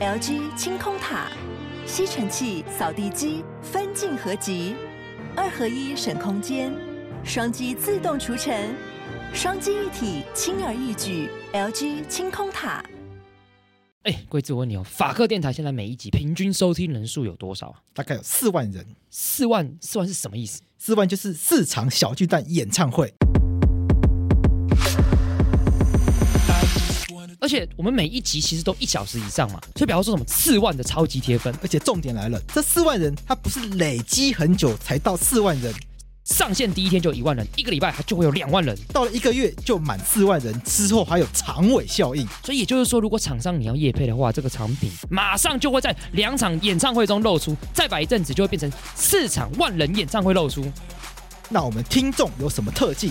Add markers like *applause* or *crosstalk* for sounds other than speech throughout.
LG 清空塔，吸尘器、扫地机分镜合集，二合一省空间，双击自动除尘，双击一体轻而易举。LG 清空塔。哎，贵子，我问你哦，法克电台现在每一集平均收听人数有多少啊？大概有四万人。四万，四万是什么意思？四万就是四场小巨蛋演唱会。而且我们每一集其实都一小时以上嘛，所以比方说什么四万的超级贴分，而且重点来了，这四万人他不是累积很久才到四万人，上线第一天就一万人，一个礼拜他就会有两万人，到了一个月就满四万人，之后还有长尾效应。所以也就是说，如果厂商你要业配的话，这个产品马上就会在两场演唱会中露出，再摆一阵子就会变成四场万人演唱会露出。那我们听众有什么特技？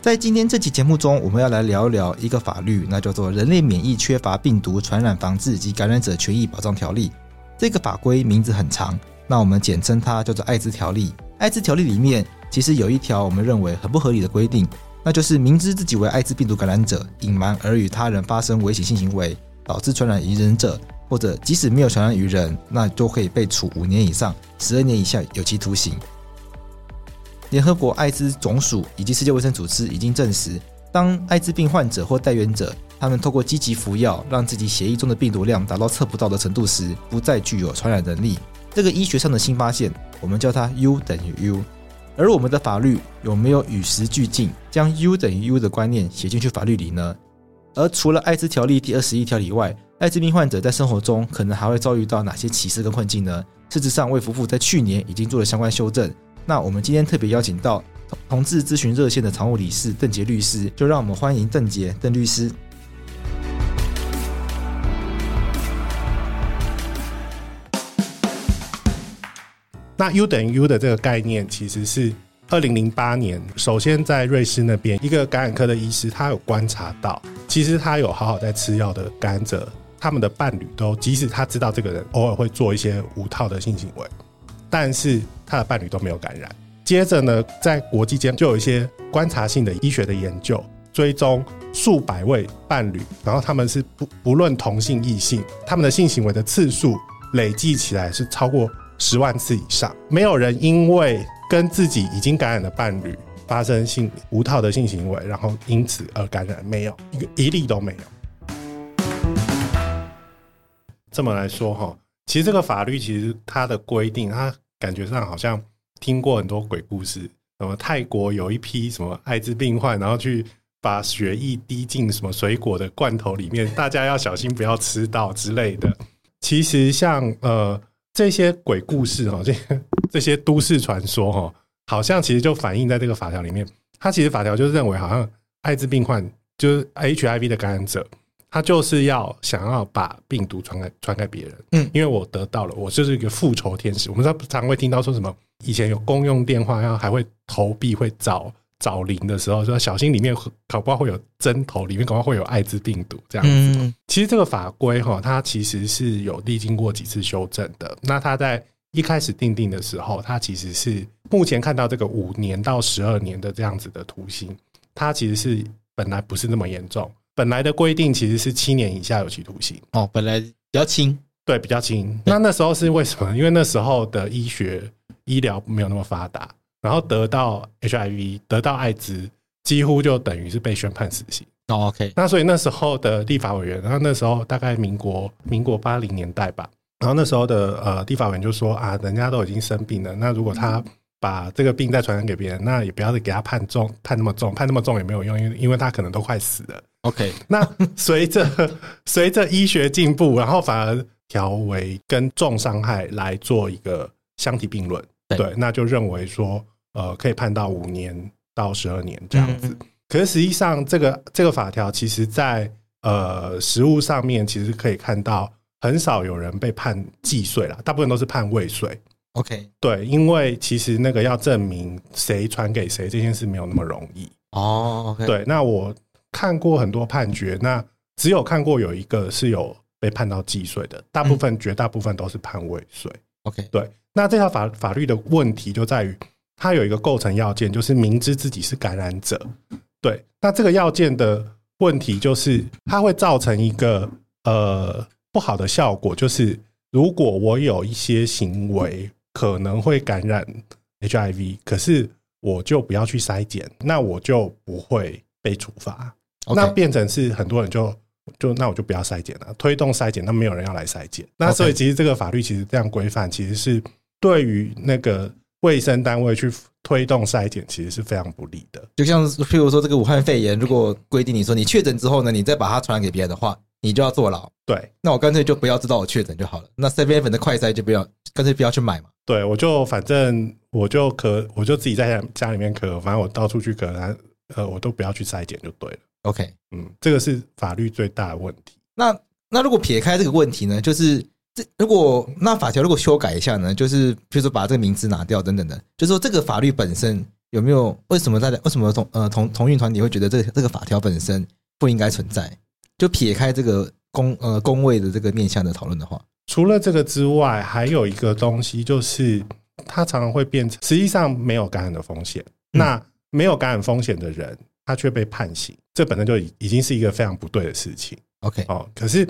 在今天这期节目中，我们要来聊一聊一个法律，那叫做《人类免疫缺乏病毒传染防治及感染者权益保障条例》。这个法规名字很长，那我们简称它叫做《艾滋条例》。《艾滋条例》里面其实有一条我们认为很不合理的规定，那就是明知自己为艾滋病毒感染者，隐瞒而与他人发生危险性行为，导致传染于人者，或者即使没有传染于人，那都可以被处五年以上十二年以下有期徒刑。联合国艾滋总署以及世界卫生组织已经证实，当艾滋病患者或带原者，他们透过积极服药，让自己血液中的病毒量达到测不到的程度时，不再具有传染能力。这个医学上的新发现，我们叫它 U 等于 U。而我们的法律有没有与时俱进，将 U 等于 U 的观念写进去法律里呢？而除了艾滋条例第二十一条以外，艾滋病患者在生活中可能还会遭遇到哪些歧视跟困境呢？事实上，卫福部在去年已经做了相关修正。那我们今天特别邀请到同志咨询热线的常务理事邓杰律师，就让我们欢迎邓杰邓律师。那 U 等于 U 的这个概念，其实是二零零八年，首先在瑞士那边一个感染科的医师，他有观察到，其实他有好好在吃药的感染者，他们的伴侣都，即使他知道这个人偶尔会做一些无套的性行为。但是他的伴侣都没有感染。接着呢，在国际间就有一些观察性的医学的研究，追踪数百位伴侣，然后他们是不不论同性异性，他们的性行为的次数累计起来是超过十万次以上。没有人因为跟自己已经感染的伴侣发生性无套的性行为，然后因此而感染，没有一个一例都没有。这么来说哈。其实这个法律其实它的规定，它感觉上好像听过很多鬼故事，什么泰国有一批什么艾滋病患，然后去把血液滴进什么水果的罐头里面，大家要小心不要吃到之类的。其实像呃这些鬼故事哈，这些 *laughs* 这些都市传说哈，好像其实就反映在这个法条里面。它其实法条就是认为，好像艾滋病患就是 HIV 的感染者。他就是要想要把病毒传给传给别人，嗯，因为我得到了，我就是一个复仇天使。我们常常会听到说什么，以前有公用电话，然后还会投币会找找零的时候，说小心里面搞不好会有针头，里面搞不好会有艾滋病毒这样子。嗯，其实这个法规哈，它其实是有历经过几次修正的。那它在一开始定定的时候，它其实是目前看到这个五年到十二年的这样子的图形，它其实是本来不是那么严重。本来的规定其实是七年以下有期徒刑哦，本来比较轻，对，比较轻。那那时候是为什么？因为那时候的医学医疗没有那么发达，然后得到 HIV 得到艾滋，几乎就等于是被宣判死刑。哦，OK。那所以那时候的立法委员，然后那时候大概民国民国八零年代吧，然后那时候的呃立法委员就说啊，人家都已经生病了，那如果他把这个病再传染给别人，那也不要再给他判重，判那么重，判那么重也没有用，因为因为他可能都快死了。OK，那随着 *laughs* 随着医学进步，然后反而调为跟重伤害来做一个相提并论，对，那就认为说，呃可以判到五年到十二年这样子。嗯、可是实际上，这个这个法条其实在呃实物上面，其实可以看到很少有人被判既遂了，大部分都是判未遂。OK，对，因为其实那个要证明谁传给谁这件事没有那么容易。哦对，那我看过很多判决，那只有看过有一个是有被判到既遂的，大部分、嗯、绝大部分都是判未遂。OK，对，那这条法法律的问题就在于，它有一个构成要件，就是明知自己是感染者。对，那这个要件的问题就是，它会造成一个呃不好的效果，就是如果我有一些行为。可能会感染 HIV，可是我就不要去筛检，那我就不会被处罚。那变成是很多人就就那我就不要筛检了，推动筛检，那没有人要来筛检。那所以其实这个法律其实这样规范，其实是对于那个卫生单位去推动筛检，其实是非常不利的。就像譬如说这个武汉肺炎，如果规定你说你确诊之后呢，你再把它传染给别人的话，你就要坐牢。对，那我干脆就不要知道我确诊就好了。那7-11的快筛就不要，干脆不要去买嘛。对，我就反正我就咳，我就自己在家家里面咳，反正我到处去咳，呃，我都不要去筛检就对了。OK，嗯，这个是法律最大的问题。那那如果撇开这个问题呢？就是这如果那法条如果修改一下呢？就是比如说把这个名字拿掉等等的，就是说这个法律本身有没有？为什么大家为什么同呃同同运团体会觉得这个这个法条本身不应该存在？就撇开这个公呃公位的这个面向的讨论的话。除了这个之外，还有一个东西就是，它常常会变成实际上没有感染的风险。那没有感染风险的人，他却被判刑，这本身就已已经是一个非常不对的事情。OK，哦，可是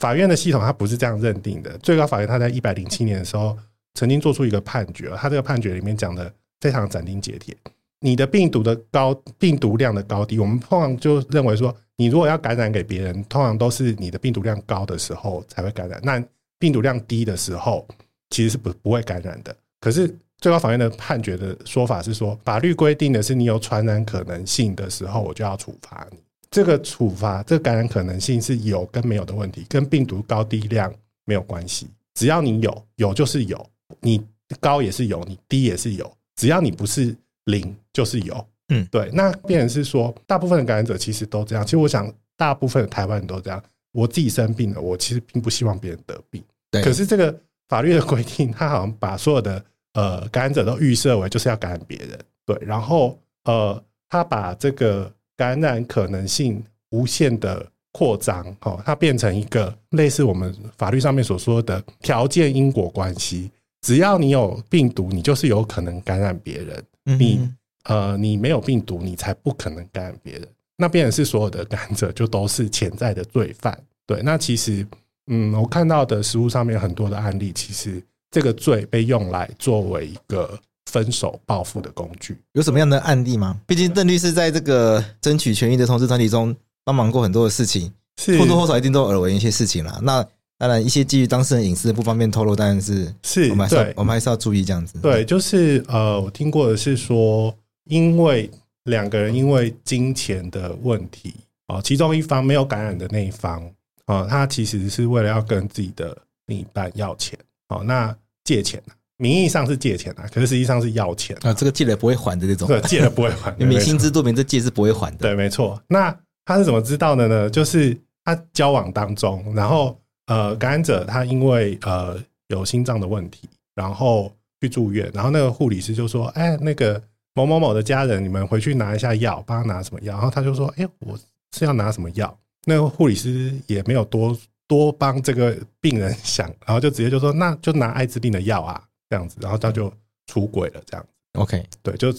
法院的系统它不是这样认定的。最高法院它在一百零七年的时候曾经做出一个判决，它这个判决里面讲的非常斩钉截铁：你的病毒的高病毒量的高低，我们通常就认为说，你如果要感染给别人，通常都是你的病毒量高的时候才会感染。那病毒量低的时候，其实是不不会感染的。可是最高法院的判决的说法是说，法律规定的是你有传染可能性的时候，我就要处罚你。这个处罚，这个感染可能性是有跟没有的问题，跟病毒高低量没有关系。只要你有，有就是有，你高也是有，你低也是有。只要你不是零，就是有。嗯，对。那变成是说，大部分的感染者其实都这样。其实我想，大部分的台湾人都这样。我自己生病了，我其实并不希望别人得病。对，可是这个法律的规定，他好像把所有的呃感染者都预设为就是要感染别人，对，然后呃，他把这个感染可能性无限的扩张，哦，它变成一个类似我们法律上面所说的条件因果关系，只要你有病毒，你就是有可能感染别人，你呃你没有病毒，你才不可能感染别人，那变成是所有的感染者就都是潜在的罪犯，对，那其实。嗯，我看到的实物上面很多的案例，其实这个罪被用来作为一个分手报复的工具。有什么样的案例吗？毕竟邓律师在这个争取权益的同志团体中帮忙过很多的事情，是或多或少一定都耳闻一些事情啦。那当然，一些基于当事人隐私不方便透露，但是是我们还是要我们还是要注意这样子。对，就是呃，我听过的是说，因为两个人因为金钱的问题哦，其中一方没有感染的那一方。哦，他其实是为了要跟自己的另一半要钱，哦，那借钱，名义上是借钱啊，可是实际上是要钱啊，这个借了不会还的这种，对，借了不会还，*laughs* 你心知肚明，这借是不会还的，对，没错。那他是怎么知道的呢？就是他交往当中，然后呃，感染者他因为呃有心脏的问题，然后去住院，然后那个护理师就说：“哎，那个某某某的家人，你们回去拿一下药，帮他拿什么药？”然后他就说：“哎，我是要拿什么药？”那个护理师也没有多多帮这个病人想，然后就直接就说，那就拿艾滋病的药啊，这样子，然后他就出轨了，这样子。OK，对，就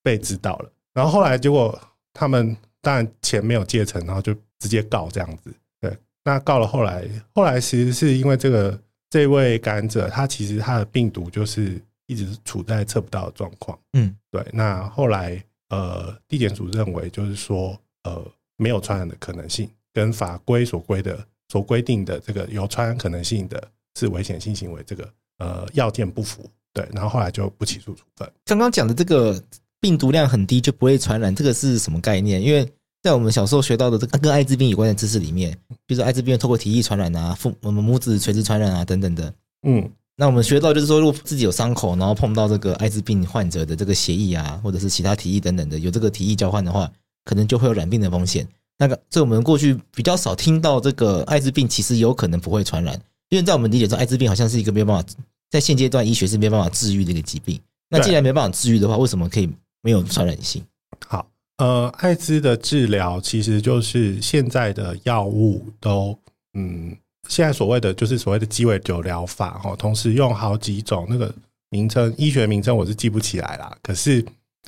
被知道了。然后后来结果他们当然钱没有借成，然后就直接告这样子。对，那告了后来，后来其实是因为这个这位感染者，他其实他的病毒就是一直处在测不到的状况。嗯，对。那后来呃，地检署认为就是说呃，没有传染的可能性。跟法规所规的、所规定的这个有传染可能性的是危险性行为，这个呃要件不符，对，然后后来就不起诉处分。刚刚讲的这个病毒量很低就不会传染，这个是什么概念？因为在我们小时候学到的这个跟艾滋病有关的知识里面，比如说艾滋病透过体液传染啊，父我们母子垂直传染啊等等的，嗯，那我们学到就是说，如果自己有伤口，然后碰到这个艾滋病患者的这个血液啊，或者是其他体液等等的，有这个体液交换的话，可能就会有染病的风险。那个，这我们过去比较少听到这个艾滋病其实有可能不会传染，因为在我们理解中，艾滋病好像是一个没有办法在现阶段医学是没有办法治愈的一个疾病。那既然没办法治愈的话，为什么可以没有传染性？好，呃，艾滋的治疗其实就是现在的药物都，嗯。现在所谓的就是所谓的鸡尾酒疗法哈，同时用好几种那个名称，医学名称我是记不起来啦。可是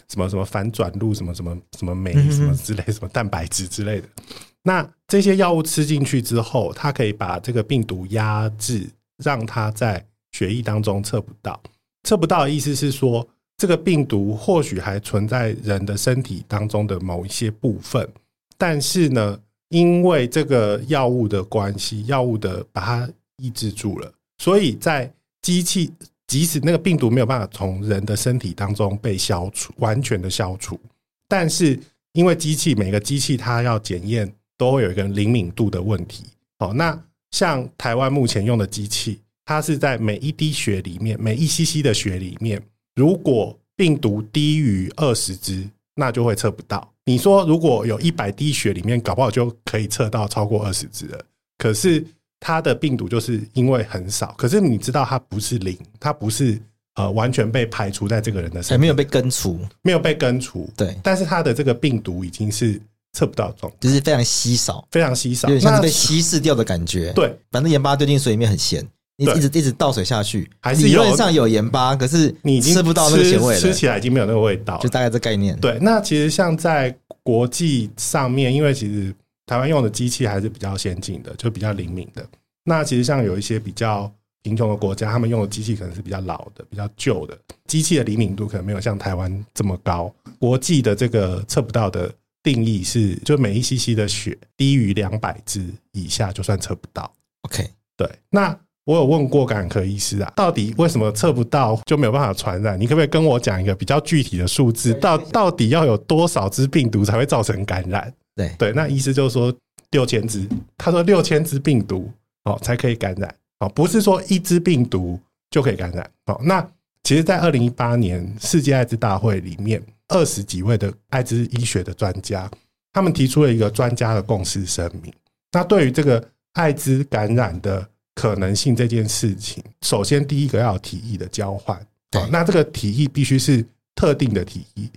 什么什么反转录什么什么什么酶什么之类，什么蛋白质之类的，那这些药物吃进去之后，它可以把这个病毒压制，让它在血液当中测不到。测不到的意思是说，这个病毒或许还存在人的身体当中的某一些部分，但是呢。因为这个药物的关系，药物的把它抑制住了，所以在机器即使那个病毒没有办法从人的身体当中被消除，完全的消除，但是因为机器每个机器它要检验都会有一个灵敏度的问题。好，那像台湾目前用的机器，它是在每一滴血里面，每一 cc 的血里面，如果病毒低于二十只，那就会测不到。你说如果有一百滴血里面，搞不好就可以测到超过二十只了。可是它的病毒就是因为很少，可是你知道它不是零，它不是呃完全被排除在这个人的身上，还没有被根除，没有被根除。对，但是它的这个病毒已经是测不到状，就是非常稀少，非常稀少，有点像是被稀释掉的感觉。对，反正盐巴丢进水里面很咸。你一直一直倒水下去，还是理论上有盐巴，可是你已经吃不到那个咸味了，吃起来已经没有那个味道，就大概这概念。对，那其实像在国际上面，因为其实台湾用的机器还是比较先进的，就比较灵敏的。那其实像有一些比较贫穷的国家，他们用的机器可能是比较老的、比较旧的，机器的灵敏度可能没有像台湾这么高。国际的这个测不到的定义是，就每一 cc 的血低于两百支以下就算测不到。OK，对，那。我有问过感染科医师啊，到底为什么测不到就没有办法传染？你可不可以跟我讲一个比较具体的数字？到到底要有多少只病毒才会造成感染？对对，那医师就说六千只，他说六千只病毒哦才可以感染哦，不是说一只病毒就可以感染哦。那其实，在二零一八年世界艾滋大会里面，二十几位的艾滋医学的专家，他们提出了一个专家的共识声明。那对于这个艾滋感染的。可能性这件事情，首先第一个要有体液的交换，那这个体液必须是特定的体液，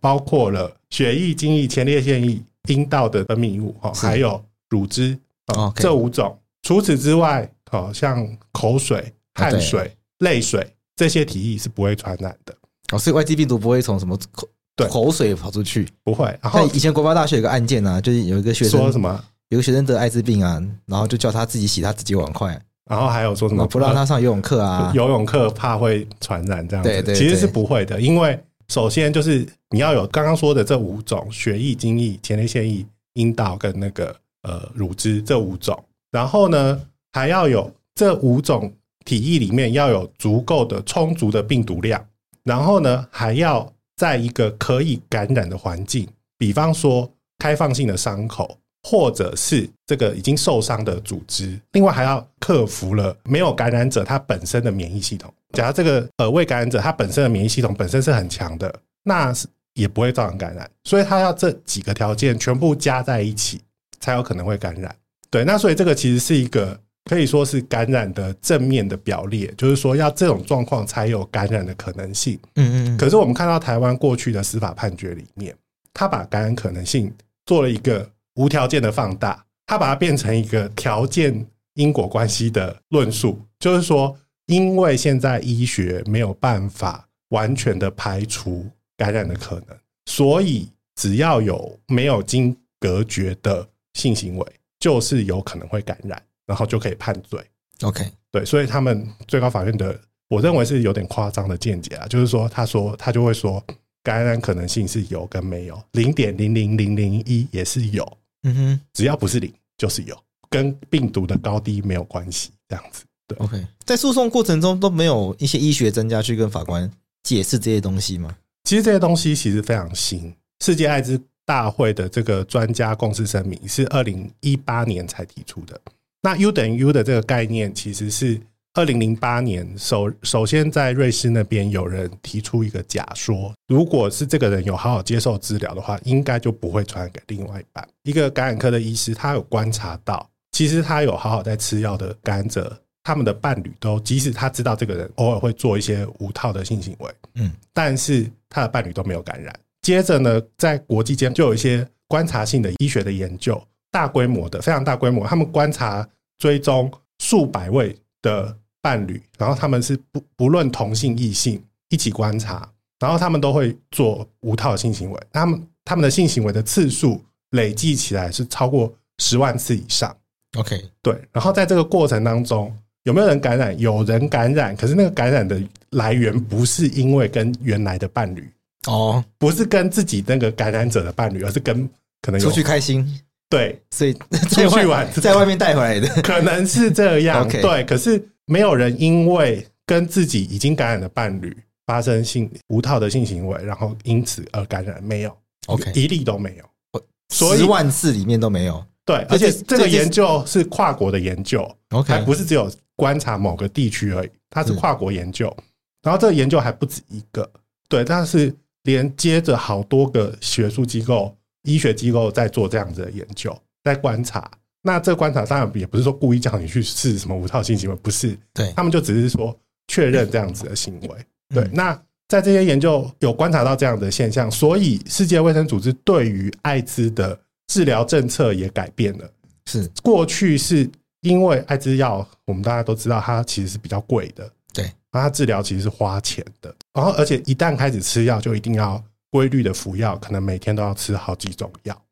包括了血液、精液、前列腺液、阴道的分泌物哦，还有乳汁哦，这五种。除此之外，哦像口水、汗水、泪水这些体液是不会传染的。哦，所以外籍病毒不会从什么口对口水跑出去，不会。然后以前国发大学有个案件啊，就是有一个学生说什么？有个学生得艾滋病啊，然后就叫他自己洗他自己碗筷，然后还有说什么不让他上游泳课啊？游泳课怕会传染这样子，对对，其实是不会的，因为首先就是你要有刚刚说的这五种血液、精液、前列腺液、阴道跟那个呃乳汁这五种，然后呢还要有这五种体液里面要有足够的充足的病毒量，然后呢还要在一个可以感染的环境，比方说开放性的伤口。或者是这个已经受伤的组织，另外还要克服了没有感染者他本身的免疫系统。假如这个呃未感染者他本身的免疫系统本身是很强的，那是也不会造成感染。所以他要这几个条件全部加在一起，才有可能会感染。对，那所以这个其实是一个可以说是感染的正面的表列，就是说要这种状况才有感染的可能性。嗯嗯。可是我们看到台湾过去的司法判决里面，他把感染可能性做了一个。无条件的放大，他把它变成一个条件因果关系的论述，就是说，因为现在医学没有办法完全的排除感染的可能，所以只要有没有经隔绝的性行为，就是有可能会感染，然后就可以判罪。OK，对，所以他们最高法院的，我认为是有点夸张的见解啊，就是说，他说他就会说，感染可能性是有跟没有，零点零零零零一也是有。嗯哼，只要不是零，就是有，跟病毒的高低没有关系，这样子。对，OK，在诉讼过程中都没有一些医学专家去跟法官解释这些东西吗？其实这些东西其实非常新，世界艾滋大会的这个专家共识声明是二零一八年才提出的。那 U 等于 U 的这个概念，其实是二零零八年首首先在瑞士那边有人提出一个假说，如果是这个人有好好接受治疗的话，应该就不会传染给另外一半。一个感染科的医师，他有观察到，其实他有好好在吃药的感染者，他们的伴侣都，即使他知道这个人偶尔会做一些无套的性行为，嗯，但是他的伴侣都没有感染。接着呢，在国际间就有一些观察性的医学的研究，大规模的、非常大规模，他们观察追踪数百位的。伴侣，然后他们是不不论同性异性一起观察，然后他们都会做无套性行为，他们他们的性行为的次数累计起来是超过十万次以上。OK，对，然后在这个过程当中，有没有人感染？有人感染，可是那个感染的来源不是因为跟原来的伴侣哦，不是跟自己那个感染者的伴侣，而是跟可能有出去开心，对，所以 *laughs* 出去玩 *laughs* 在外面带回来的，*laughs* 可能是这样。对，可是。没有人因为跟自己已经感染的伴侣发生性无套的性行为，然后因此而感染，没有，OK，一例都没有，十万次里面都没有。对，而且这个研究是跨国的研究，OK，还不是只有观察某个地区而已，它是跨国研究。然后这个研究还不止一个，对，但是连接着好多个学术机构、医学机构在做这样子的研究，在观察。那这个观察当然也不是说故意叫你去试什么无套性行为，不是，对，他们就只是说确认这样子的行为。对，那在这些研究有观察到这样的现象，所以世界卫生组织对于艾滋的治疗政策也改变了。是，过去是因为艾滋药，我们大家都知道它其实是比较贵的，对，然后它治疗其实是花钱的，然后而且一旦开始吃药，就一定要规律的服药，可能每天都要吃好几种药，对。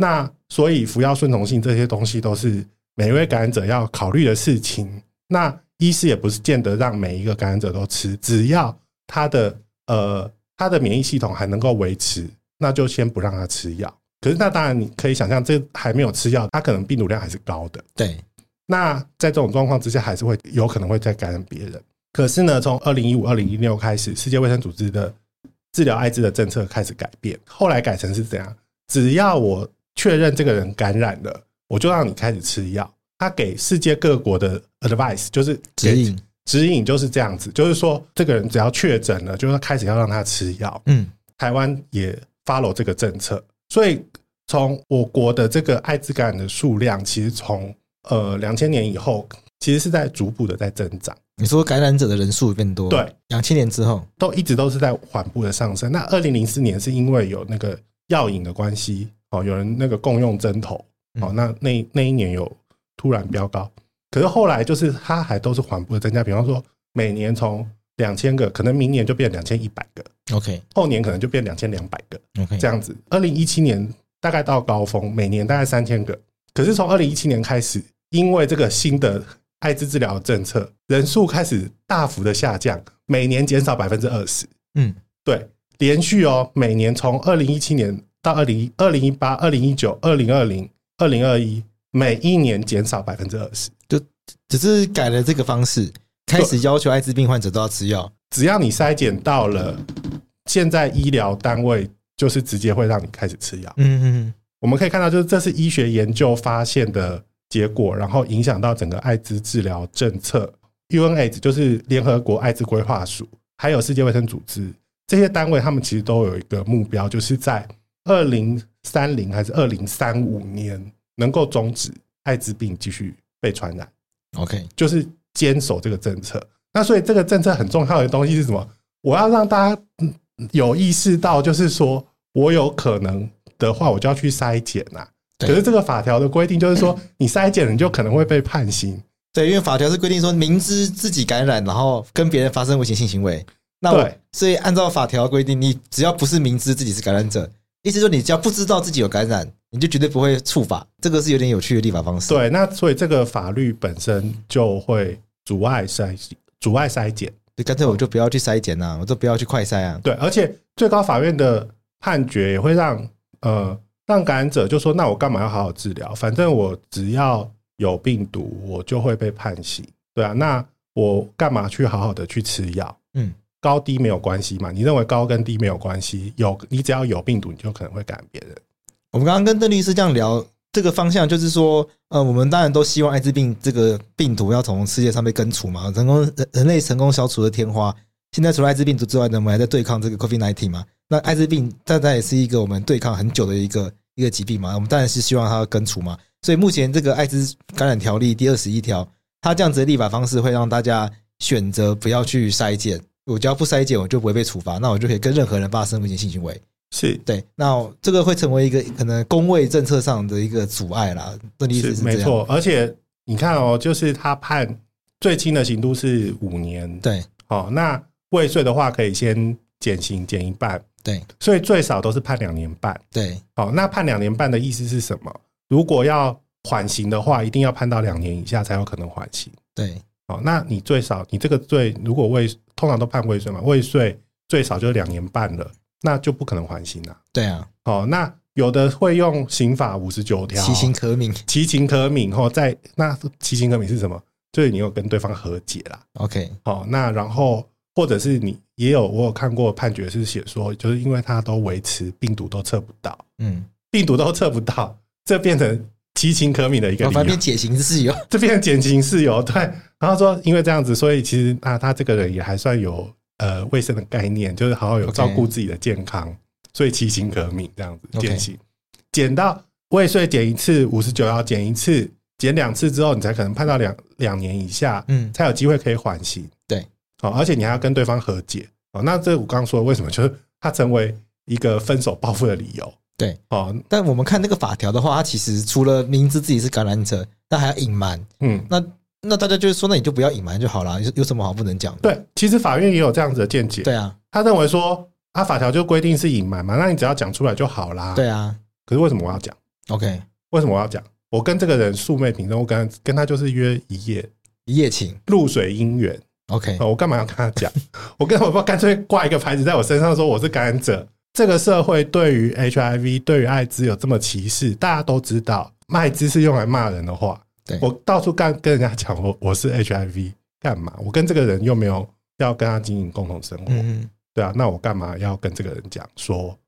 那所以服药顺从性这些东西都是每一位感染者要考虑的事情。那医师也不是见得让每一个感染者都吃，只要他的呃他的免疫系统还能够维持，那就先不让他吃药。可是那当然你可以想象，这还没有吃药，他可能病毒量还是高的。对。那在这种状况之下，还是会有可能会再感染别人。可是呢，从二零一五、二零一六开始，世界卫生组织的治疗艾滋的政策开始改变，后来改成是怎样？只要我确认这个人感染了，我就让你开始吃药。他给世界各国的 advice 就是指引，指引就是这样子，就是说这个人只要确诊了，就要开始要让他吃药。嗯，台湾也 follow 这个政策，所以从我国的这个艾滋感染的数量，其实从呃两千年以后，其实是在逐步的在增长。你说感染者的人数变多，对，两千年之后都一直都是在缓步的上升。那二零零四年是因为有那个药引的关系。哦，有人那个共用针头，哦，那那那一年有突然飙高，可是后来就是它还都是缓步的增加，比方说每年从两千个，可能明年就变两千一百个，OK，后年可能就变两千两百个，OK，这样子。二零一七年大概到高峰，每年大概三千个，可是从二零一七年开始，因为这个新的艾滋治疗政策，人数开始大幅的下降，每年减少百分之二十，嗯，对，连续哦，每年从二零一七年。到二零二零一八、二零一九、二零二零、二零二一，每一年减少百分之二十，就只是改了这个方式，开始要求艾滋病患者都要吃药。只要你筛检到了，现在医疗单位就是直接会让你开始吃药。嗯嗯，我们可以看到，就是这是医学研究发现的结果，然后影响到整个艾滋治疗政策。UNAIDS 就是联合国艾滋规划署，还有世界卫生组织这些单位，他们其实都有一个目标，就是在二零三零还是二零三五年能够终止艾滋病继续被传染？OK，就是坚守这个政策。那所以这个政策很重要的东西是什么？我要让大家有意识到，就是说我有可能的话，我就要去筛检呐。可是这个法条的规定就是说，*laughs* 你筛检你就可能会被判刑。对，因为法条是规定说，明知自己感染，然后跟别人发生危险性行为。那我所以按照法条规定，你只要不是明知自己是感染者。意思说，你只要不知道自己有感染，你就绝对不会触法。这个是有点有趣的立法方式。对，那所以这个法律本身就会阻碍筛阻碍筛检。就干脆我就不要去筛检啊，我就不要去快筛啊。对，而且最高法院的判决也会让呃让感染者就说：那我干嘛要好好治疗？反正我只要有病毒，我就会被判刑。对啊，那我干嘛去好好的去吃药？嗯。高低没有关系嘛？你认为高跟低没有关系？有，你只要有病毒，你就可能会感染别人。我们刚刚跟邓律师这样聊，这个方向，就是说，呃，我们当然都希望艾滋病这个病毒要从世界上被根除嘛，成功人人类成功消除了天花。现在除了艾滋病毒之外呢，我们还在对抗这个 COVID-19 嘛。那艾滋病当然也是一个我们对抗很久的一个一个疾病嘛。我们当然是希望它根除嘛。所以目前这个艾滋感染条例第二十一条，它这样子的立法方式会让大家选择不要去筛检。我只要不筛检，我就不会被处罚，那我就可以跟任何人发生危险性行为。是。对，那这个会成为一个可能公卫政策上的一个阻碍啦。这意思是没错，而且你看哦，就是他判最轻的刑度是五年，对，哦，那未遂的话可以先减刑减一半，对，所以最少都是判两年半，对，哦，那判两年半的意思是什么？如果要缓刑的话，一定要判到两年以下才有可能缓刑，对，哦，那你最少你这个罪如果未通常都判未遂嘛，未遂最少就两年半了。那就不可能缓刑了。对啊，哦，那有的会用刑法五十九条，其情可悯，其情可悯。哦，在那其情可悯是什么？就是你有跟对方和解啦。OK，哦，那然后或者是你也有我有看过判决是写说，就是因为他都维持病毒都测不到，嗯，病毒都测不到，这变成其情可悯的一个理由，反正减刑事由，*laughs* 这变成减刑事由。对，然后说因为这样子，所以其实啊，他这个人也还算有。呃，卫生的概念就是好好有照顾自己的健康，okay. 所以其情可悯这样子减刑，减到未遂减一次五十九要减一次，减两次之后你才可能判到两两年以下，嗯，才有机会可以缓刑。对，好，而且你还要跟对方和解。哦，那这我刚刚说的为什么就是他成为一个分手报复的理由？对，哦，但我们看那个法条的话，它其实除了明知自己是感染者，但还要隐瞒，嗯，那。那大家就是说，那你就不要隐瞒就好了，有有什么好不能讲的？对，其实法院也有这样子的见解。对啊，他认为说，他，法条就规定是隐瞒嘛，那你只要讲出来就好啦。对啊，可是为什么我要讲？OK，为什么我要讲？我跟这个人素昧平生，我跟跟他就是约一夜一夜情，露水姻缘。OK，我干嘛要跟他讲？*laughs* 我跟我不干脆挂一个牌子在我身上，说我是感染者。这个社会对于 HIV、对于艾滋有这么歧视，大家都知道，艾滋是用来骂人的话。对我到处跟跟人家讲我我是 HIV 干嘛？我跟这个人又没有要跟他经营共同生活，对啊，那我干嘛要跟这个人讲说？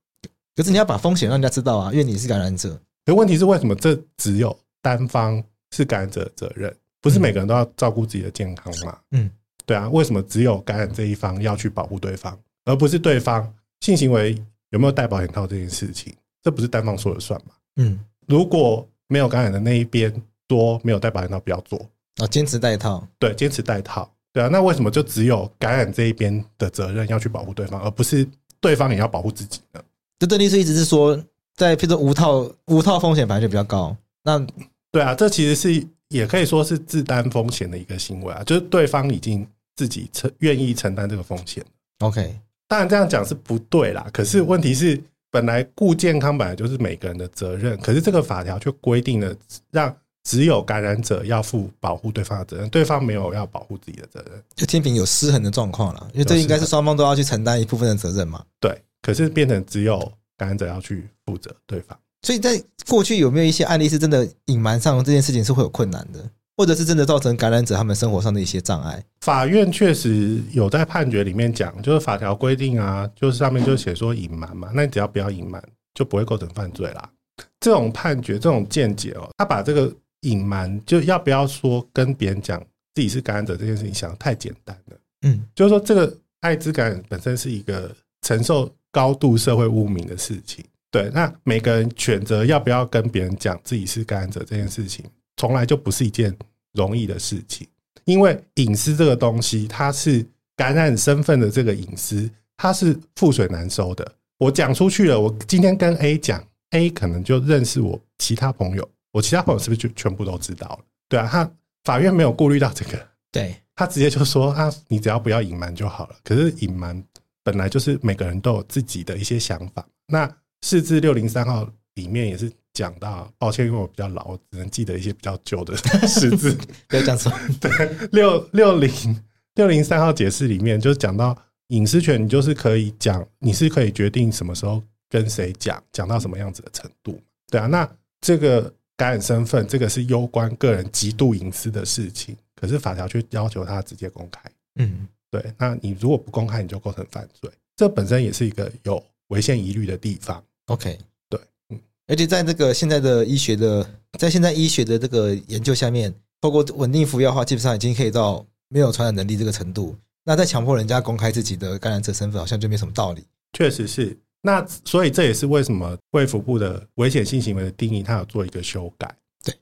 可是你要把风险让人家知道啊，因为你是感染者。可问题是为什么这只有单方是感染者的责任，不是每个人都要照顾自己的健康嘛？嗯，对啊，为什么只有感染这一方要去保护对方，而不是对方性行为有没有戴保险套这件事情？这不是单方说了算嘛？嗯，如果没有感染的那一边。说没有戴保险套不要做啊，坚持戴套。对，坚持戴套。对啊，那为什么就只有感染这一边的责任要去保护对方，而不是对方也要保护自己呢？这邓律师一直是说，在譬如说无套无套风险本来就比较高。那对啊，这其实是也可以说是自担风险的一个行为啊，就是对方已经自己承愿意承担这个风险。OK，当然这样讲是不对啦。可是问题是，本来顾健康本来就是每个人的责任，可是这个法条却规定了让。只有感染者要负保护对方的责任，对方没有要保护自己的责任，就天平有失衡的状况了。因为这应该是双方都要去承担一部分的责任嘛。对，可是变成只有感染者要去负责对方。所以在过去有没有一些案例是真的隐瞒上这件事情是会有困难的，或者是真的造成感染者他们生活上的一些障碍？法院确实有在判决里面讲，就是法条规定啊，就是上面就写说隐瞒嘛，那你只要不要隐瞒，就不会构成犯罪啦。这种判决，这种见解哦，他把这个。隐瞒就要不要说跟别人讲自己是感染者这件事情，想得太简单了。嗯，就是说这个艾滋感染本身是一个承受高度社会污名的事情。对，那每个人选择要不要跟别人讲自己是感染者这件事情，从来就不是一件容易的事情。因为隐私这个东西，它是感染身份的这个隐私，它是覆水难收的。我讲出去了，我今天跟 A 讲，A 可能就认识我其他朋友。我其他朋友是不是就全部都知道了？对啊，他法院没有顾虑到这个，对，他直接就说啊，你只要不要隐瞒就好了。可是隐瞒本来就是每个人都有自己的一些想法。那四至六零三号里面也是讲到，抱歉，因为我比较老，我只能记得一些比较旧的释字，*laughs* 不要讲错。*laughs* 对，六六零六零三号解释里面就是讲到隐私权，你就是可以讲，你是可以决定什么时候跟谁讲，讲到什么样子的程度。对啊，那这个。感染身份，这个是攸关个人极度隐私的事情，可是法条却要求他直接公开。嗯，对。那你如果不公开，你就构成犯罪，这本身也是一个有违宪疑虑的地方。OK。而且在这个现在的医学的，在现在医学的这个研究下面，透过稳定服药的话，基本上已经可以到没有传染能力这个程度。那再强迫人家公开自己的感染者身份，好像就没什么道理。确实是。那所以这也是为什么卫福部的危险性行为的定义，它有做一个修改。对，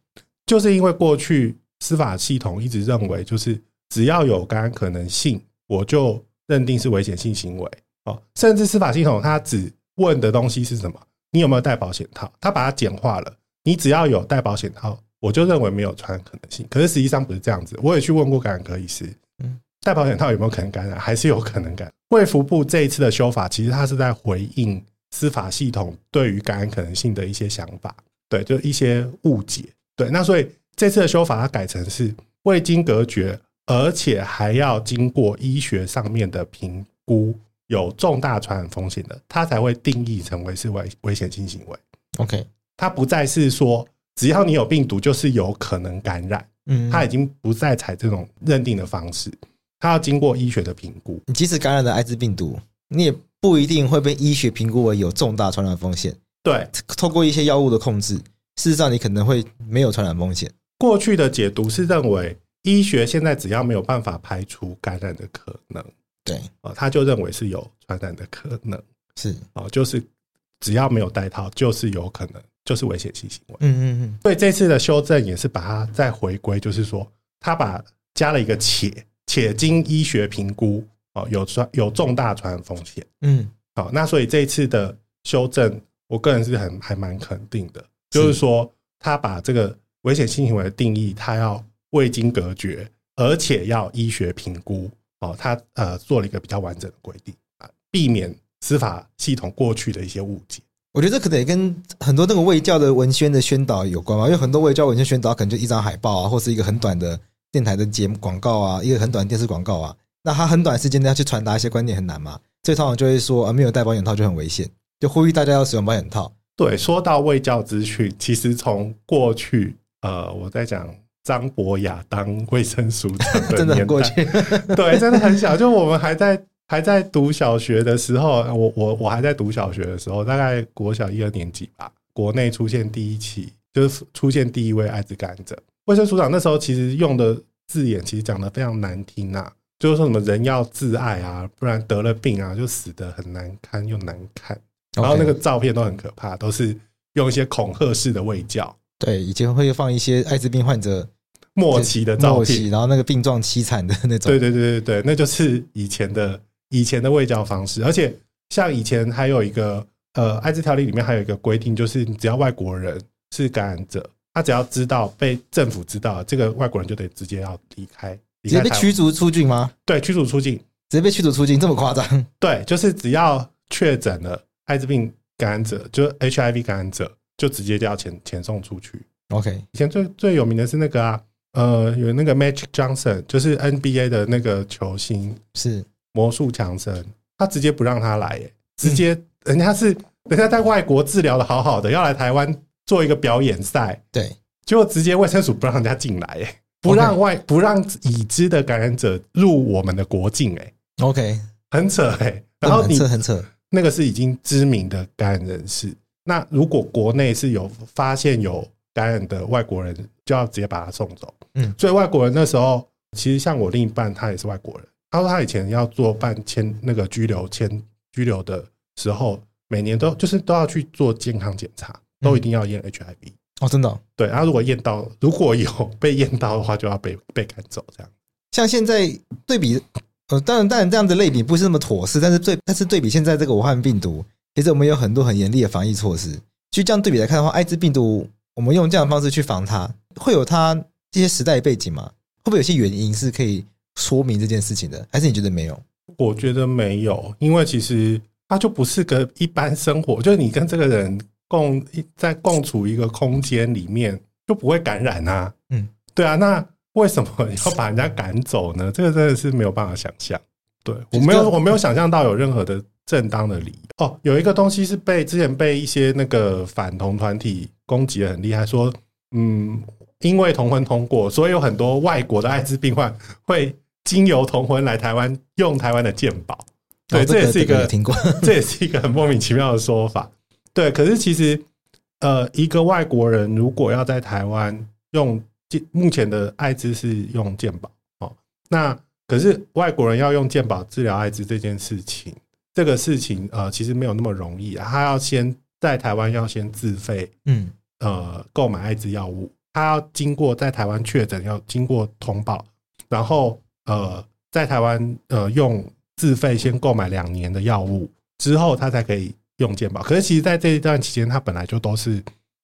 就是因为过去司法系统一直认为，就是只要有感染可能性，我就认定是危险性行为。哦，甚至司法系统它只问的东西是什么？你有没有戴保险套？他把它简化了，你只要有戴保险套，我就认为没有传染可能性。可是实际上不是这样子。我也去问过感染科医师，嗯，戴保险套有没有可能感染？还是有可能感染。卫福部这一次的修法，其实它是在回应司法系统对于感染。可能性的一些想法，对，就一些误解。对，那所以这次的修法，它改成是未经隔绝，而且还要经过医学上面的评估。有重大传染风险的，它才会定义成为是危危险性行为。OK，它不再是说只要你有病毒就是有可能感染，嗯，它已经不再采这种认定的方式，它要经过医学的评估。你即使感染了艾滋病毒，你也不一定会被医学评估为有重大传染风险。对，透过一些药物的控制，事实上你可能会没有传染风险。过去的解读是认为医学现在只要没有办法排除感染的可能。对，他就认为是有传染的可能，是哦，就是只要没有戴套，就是有可能，就是危险性行为。嗯嗯嗯。所以这次的修正也是把它再回归，就是说，他把加了一个且，且经医学评估，哦，有传有重大传染风险。嗯，好，那所以这一次的修正，我个人是很还蛮肯定的，就是说，他把这个危险性行为的定义，他要未经隔绝，而且要医学评估。哦，他呃做了一个比较完整的规定啊，避免司法系统过去的一些误解。我觉得这可能也跟很多那个卫教的文宣的宣导有关吧，因为很多卫教文宣宣导可能就一张海报啊，或是一个很短的电台的节目广告啊，一个很短的电视广告啊，那他很短时间内要去传达一些观念很难嘛，所以通常就会说啊，没有戴保险套就很危险，就呼吁大家要使用保险套。对，说到卫教资讯，其实从过去呃，我在讲。张博雅当卫生署长 *laughs* 真的很过去，*laughs* 对，真的很小。就我们还在还在读小学的时候，我我我还在读小学的时候，大概国小一二年级吧。国内出现第一起，就是出现第一位艾滋感染者。卫生署长那时候其实用的字眼，其实讲的非常难听啊，就是说什么人要自爱啊，不然得了病啊就死的很难堪又难看。然后那个照片都很可怕，都是用一些恐吓式的卫教。对，以前会放一些艾滋病患者末期的照片，然后那个病状凄惨的那种。对对对对对，那就是以前的以前的卫教方式。而且像以前还有一个呃，艾滋条例里面还有一个规定，就是只要外国人是感染者，他只要知道被政府知道，这个外国人就得直接要离开，直接被驱逐出境吗？对，驱逐出境，直接被驱逐出境，这么夸张？对，就是只要确诊了艾滋病感染者，就是 HIV 感染者。就直接就要遣遣送出去。OK，以前最最有名的是那个啊，呃，有那个 Magic Johnson，就是 NBA 的那个球星，是。魔术强森，他直接不让他来，耶，直接人家是人家在外国治疗的好好的，要来台湾做一个表演赛，对，结果直接卫生署不让人家进来，耶，不让外不让已知的感染者入我们的国境，哎，OK，很扯，哎，然后你很扯，很扯，那个是已经知名的感染人士。那如果国内是有发现有感染的外国人，就要直接把他送走。嗯，所以外国人那时候，其实像我另一半，他也是外国人。他说他以前要做办签那个居留签居留的时候，每年都就是都要去做健康检查，都一定要验 HIV。哦，真的？对。他如果验到，如果有被验到的话，就要被被赶走。这样。像现在对比，呃，当然当然这样的类比不是那么妥适，但是对但是对比现在这个武汉病毒。其实我们有很多很严厉的防疫措施。其实这样对比来看的话，艾滋病毒我们用这样的方式去防它，会有它这些时代背景吗？会不会有些原因是可以说明这件事情的？还是你觉得没有？我觉得没有，因为其实它就不是个一般生活，就是你跟这个人共在共处一个空间里面，就不会感染啊。嗯，对啊，那为什么要把人家赶走呢？这个真的是没有办法想象。对，我没有，我没有想象到有任何的。正当的理由哦，有一个东西是被之前被一些那个反同团体攻击的很厉害，说嗯，因为同婚通过，所以有很多外国的艾滋病患会经由同婚来台湾用台湾的健保。对，这也是一个听过，*laughs* 这也是一个很莫名其妙的说法。对，可是其实呃，一个外国人如果要在台湾用目前的艾滋是用健保哦，那可是外国人要用健保治疗艾滋这件事情，这个事情呃其实没有那么容易啊，他要先在台湾要先自费，嗯，呃，购买艾滋药物，他要经过在台湾确诊，要经过通报，然后呃，在台湾呃用自费先购买两年的药物之后，他才可以用健保。可是其实在这一段期间，他本来就都是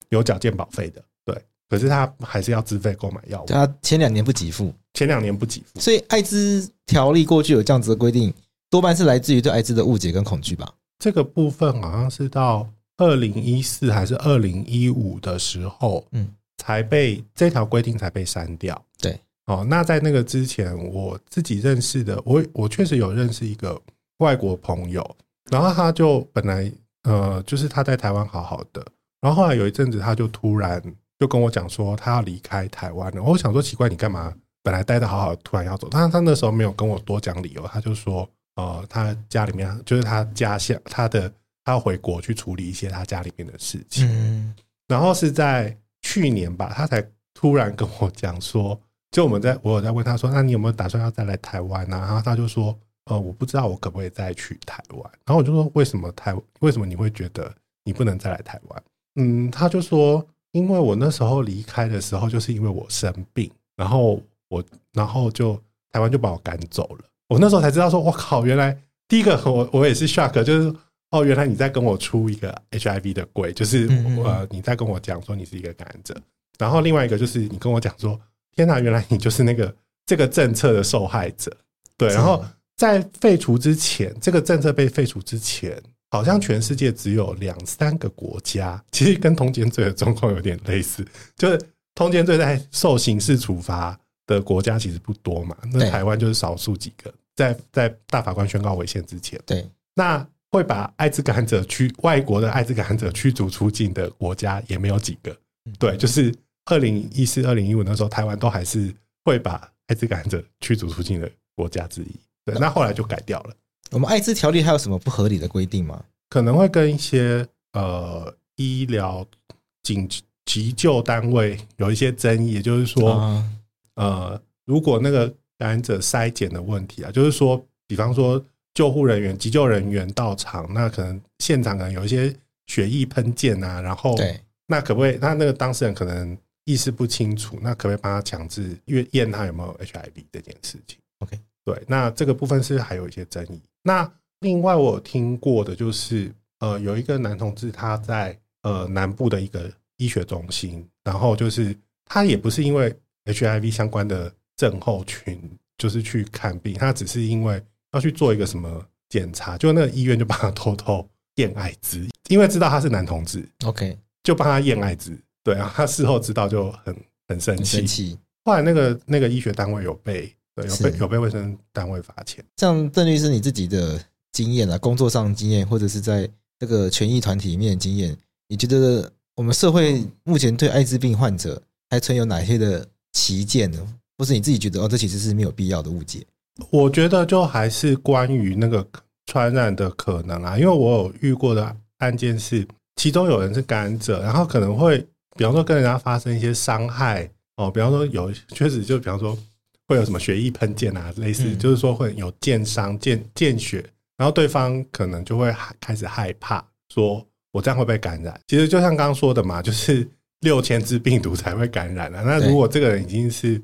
有缴健保费的，对。可是他还是要自费购买药物，他前两年不给付，前两年不给付。所以艾滋条例过去有这样子的规定，多半是来自于对艾滋的误解跟恐惧吧？这个部分好像是到二零一四还是二零一五的时候，嗯，才被这条规定才被删掉。对，哦，那在那个之前，我自己认识的，我我确实有认识一个外国朋友，然后他就本来呃，就是他在台湾好好的，然后后来有一阵子他就突然。就跟我讲说他要离开台湾了，我想说奇怪，你干嘛？本来待的好好的，突然要走。但是他那时候没有跟我多讲理由，他就说，呃，他家里面就是他家乡，他的他要回国去处理一些他家里面的事情。嗯，然后是在去年吧，他才突然跟我讲说，就我们在我有在问他说，那你有没有打算要再来台湾呢？然后他就说，呃，我不知道我可不可以再去台湾。然后我就说，为什么台？为什么你会觉得你不能再来台湾？嗯，他就说。因为我那时候离开的时候，就是因为我生病，然后我，然后就台湾就把我赶走了。我那时候才知道说，我靠，原来第一个我我也是 shock，就是哦，原来你在跟我出一个 HIV 的柜，就是呃你在跟我讲说你是一个感染者。然后另外一个就是你跟我讲说，天哪，原来你就是那个这个政策的受害者。对，然后在废除之前，这个政策被废除之前。好像全世界只有两三个国家，其实跟通奸罪的状况有点类似，就是通奸罪在受刑事处罚的国家其实不多嘛。那台湾就是少数几个，在在大法官宣告违宪之前，对，那会把艾滋感染者驱外国的艾滋感染者驱逐出境的国家也没有几个。对，就是二零一四、二零一五那时候，台湾都还是会把艾滋感染者驱逐出境的国家之一。对，那后来就改掉了。我们艾滋条例还有什么不合理的规定吗？可能会跟一些呃医疗紧急救单位有一些争议，也就是说，呃，如果那个感染者筛检的问题啊，就是说，比方说救护人员、急救人员到场，那可能现场可能有一些血液喷溅啊，然后对，那可不可以？那那个当事人可能意识不清楚，那可不可以帮他强制验验他有没有 HIV 这件事情？OK，对，那这个部分是还有一些争议。那另外我有听过的就是，呃，有一个男同志他在呃南部的一个医学中心，然后就是他也不是因为 HIV 相关的症候群，就是去看病，他只是因为要去做一个什么检查，就那个医院就帮他偷偷验艾滋，因为知道他是男同志，OK，就帮他验艾滋，对啊，他事后知道就很很生气，后来那个那个医学单位有被。对，有被有被卫生单位罚钱。像邓律师你自己的经验啊，工作上的经验，或者是在这个权益团体里面的经验，你觉得我们社会目前对艾滋病患者还存有哪些的歧见呢？或是你自己觉得哦，这其实是没有必要的误解？我觉得就还是关于那个传染的可能啊，因为我有遇过的案件是，其中有人是感染者，然后可能会比方说跟人家发生一些伤害哦，比方说有确实就比方说。会有什么血液喷溅啊？类似就是说会有溅伤、溅溅血，然后对方可能就会开始害怕，说我这样会被感染。其实就像刚刚说的嘛，就是六千只病毒才会感染啊。那如果这个人已经是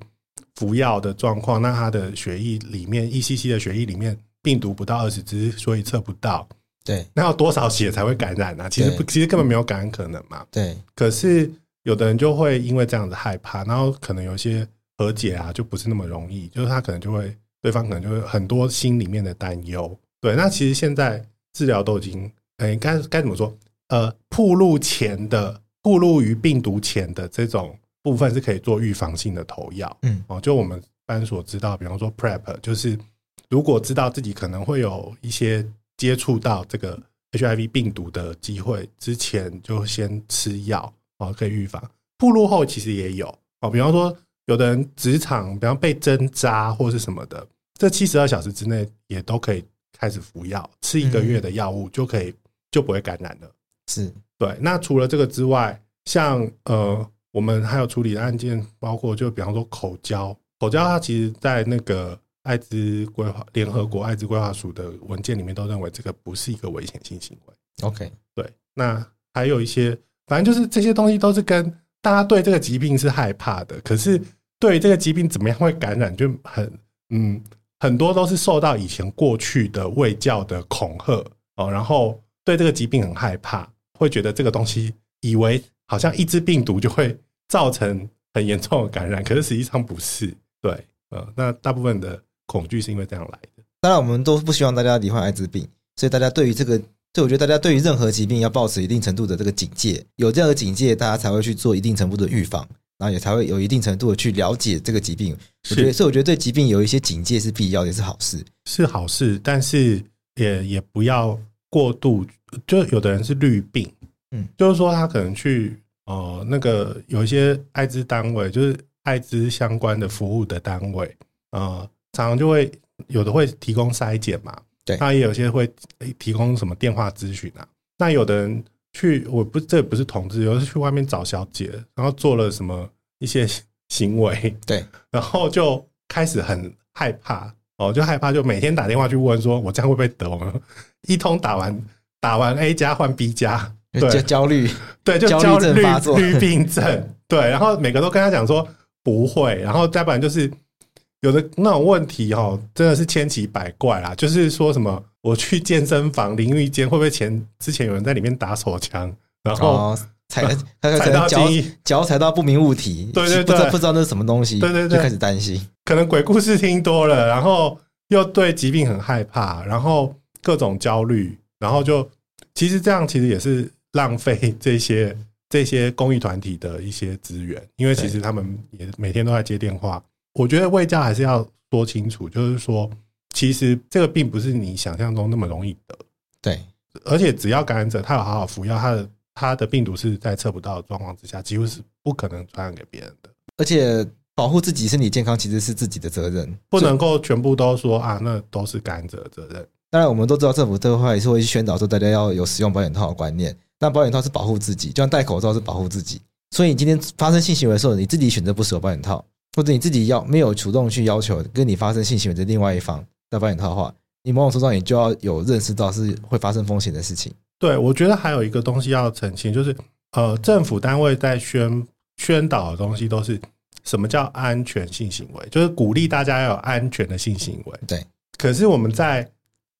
服药的状况，那他的血液里面一 cc 的血液里面病毒不到二十只，所以测不到。对，那要多少血才会感染呢？其实不，其实根本没有感染可能嘛。对，可是有的人就会因为这样子害怕，然后可能有些。和解啊，就不是那么容易，就是他可能就会，对方可能就会很多心里面的担忧。对，那其实现在治疗都已经，哎，该该怎么说？呃，铺路前的，暴露于病毒前的这种部分是可以做预防性的投药。嗯，哦，就我们一般所知道，比方说 PrEP，就是如果知道自己可能会有一些接触到这个 HIV 病毒的机会，之前就先吃药哦，可以预防。暴露后其实也有哦，比方说。有的人职场，比方被针扎或是什么的，这七十二小时之内也都可以开始服药，吃一个月的药物就可以就不会感染了。是对。那除了这个之外，像呃，我们还有处理的案件，包括就比方说口交，口交它其实在那个艾滋规划联合国艾滋规划署的文件里面都认为这个不是一个危险性行为。OK，对。那还有一些，反正就是这些东西都是跟大家对这个疾病是害怕的，可是对这个疾病怎么样会感染，就很嗯，很多都是受到以前过去的卫教的恐吓哦，然后对这个疾病很害怕，会觉得这个东西以为好像一只病毒就会造成很严重的感染，可是实际上不是。对，呃，那大部分的恐惧是因为这样来的。当然，我们都不希望大家罹患艾滋病，所以大家对于这个。所以我觉得大家对于任何疾病要保持一定程度的这个警戒，有这样的警戒，大家才会去做一定程度的预防，然后也才会有一定程度的去了解这个疾病。我觉得，所以我觉得对疾病有一些警戒是必要，也是好事，是好事。但是也也不要过度，就有的人是绿病，嗯，就是说他可能去呃那个有一些艾滋单位，就是艾滋相关的服务的单位，呃，常常就会有的会提供筛检嘛。对，他也有些会提供什么电话咨询啊。那有的人去，我不这不是同志，有的是去外面找小姐，然后做了什么一些行为，对，然后就开始很害怕哦，就害怕，就每天打电话去问说，我这样会不会得？我一通打完，打完 A 加换 B 加，对，焦虑，对，就焦虑虑病症，对，然后每个都跟他讲说不会，然后再不然就是。有的那种问题哈，真的是千奇百怪啦。就是说什么，我去健身房淋浴间，会不会前之前有人在里面打手枪，然后踩 *laughs* 踩到脚脚踩到不明物体，对对对，不知道不知道那是什么东西，对对对，就开始担心。可能鬼故事听多了，然后又对疾病很害怕，然后各种焦虑，然后就其实这样其实也是浪费 *laughs* 这些这些公益团体的一些资源，因为其实他们也每天都在接电话。我觉得卫教还是要说清楚，就是说，其实这个并不是你想象中那么容易得。对，而且只要感染者他有好好服药，他的他的病毒是在测不到的状况之下，几乎是不可能传染给别人的。而且保护自己身体健康其实是自己的责任，不能够全部都说啊，那都是感染者的责任。当然，我们都知道政府这块也是会去宣导说大家要有使用保险套的观念，但保险套是保护自己，就像戴口罩是保护自己。所以你今天发生性行为的时候，你自己选择不使用保险套。或者你自己要没有主动去要求跟你发生性行为的另外一方戴保险套的话，你某种程度上你就要有认识到是会发生风险的事情。对，我觉得还有一个东西要澄清，就是呃，政府单位在宣宣导的东西都是什么叫安全性行为，就是鼓励大家要有安全的性行为。对。可是我们在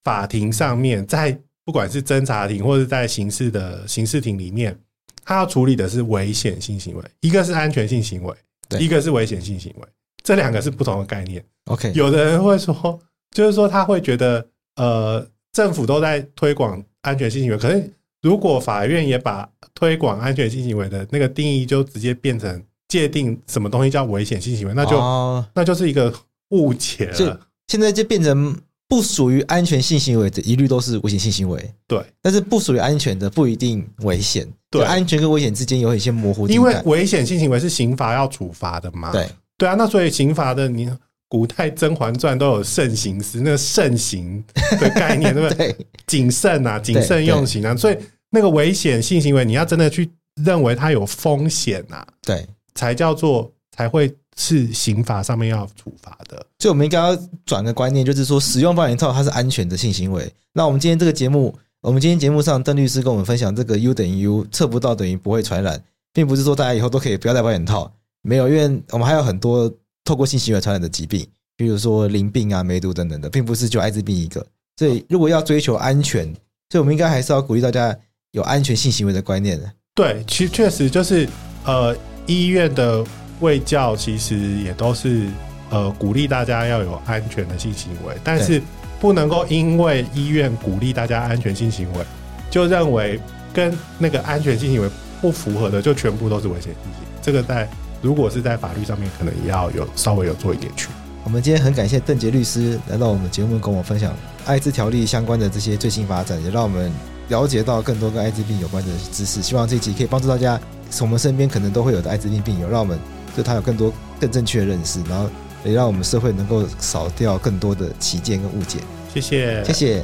法庭上面，在不管是侦查庭或者在刑事的刑事庭里面，他要处理的是危险性行为，一个是安全性行为。一个是危险性行为，这两个是不同的概念。OK，有的人会说，就是说他会觉得，呃，政府都在推广安全性行为，可是如果法院也把推广安全性行为的那个定义就直接变成界定什么东西叫危险性行为，那就、哦、那就是一个误解了。现在就变成不属于安全性行为的，一律都是危险性行为。对，但是不属于安全的不一定危险。对，安全跟危险之间有一些模糊。因为危险性行为是刑罚要处罚的嘛。对对啊，那所以刑罚的，你古代《甄嬛传》都有慎刑司，那个慎刑的概念，*laughs* 对不对？谨慎啊，谨慎用刑啊。所以那个危险性行为，你要真的去认为它有风险啊，对，才叫做才会是刑法上面要处罚的。所以我们应该要转个观念，就是说使用保险套它是安全的性行为。那我们今天这个节目。我们今天节目上，邓律师跟我们分享这个 U 等于 U 测不到等于不会传染，并不是说大家以后都可以不要戴保险套，没有，因为我们还有很多透过性行为传染的疾病，比如说淋病啊、梅毒等等的，并不是就艾滋病一个。所以如果要追求安全，所以我们应该还是要鼓励大家有安全性行为的观念的。对，其实确实就是呃，医院的卫教其实也都是呃鼓励大家要有安全的性行为，但是。不能够因为医院鼓励大家安全性行为，就认为跟那个安全性行为不符合的，就全部都是危险性行为。这个在如果是在法律上面，可能也要有稍微有做一点去。我们今天很感谢邓杰律师来到我们节目，跟我分享艾滋条例相关的这些最新发展，也让我们了解到更多跟艾滋病有关的知识。希望这一集可以帮助大家，从我们身边可能都会有的艾滋病病友，让我们对他有更多更正确的认识，然后。也让我们社会能够少掉更多的歧见跟误解。谢谢，谢谢。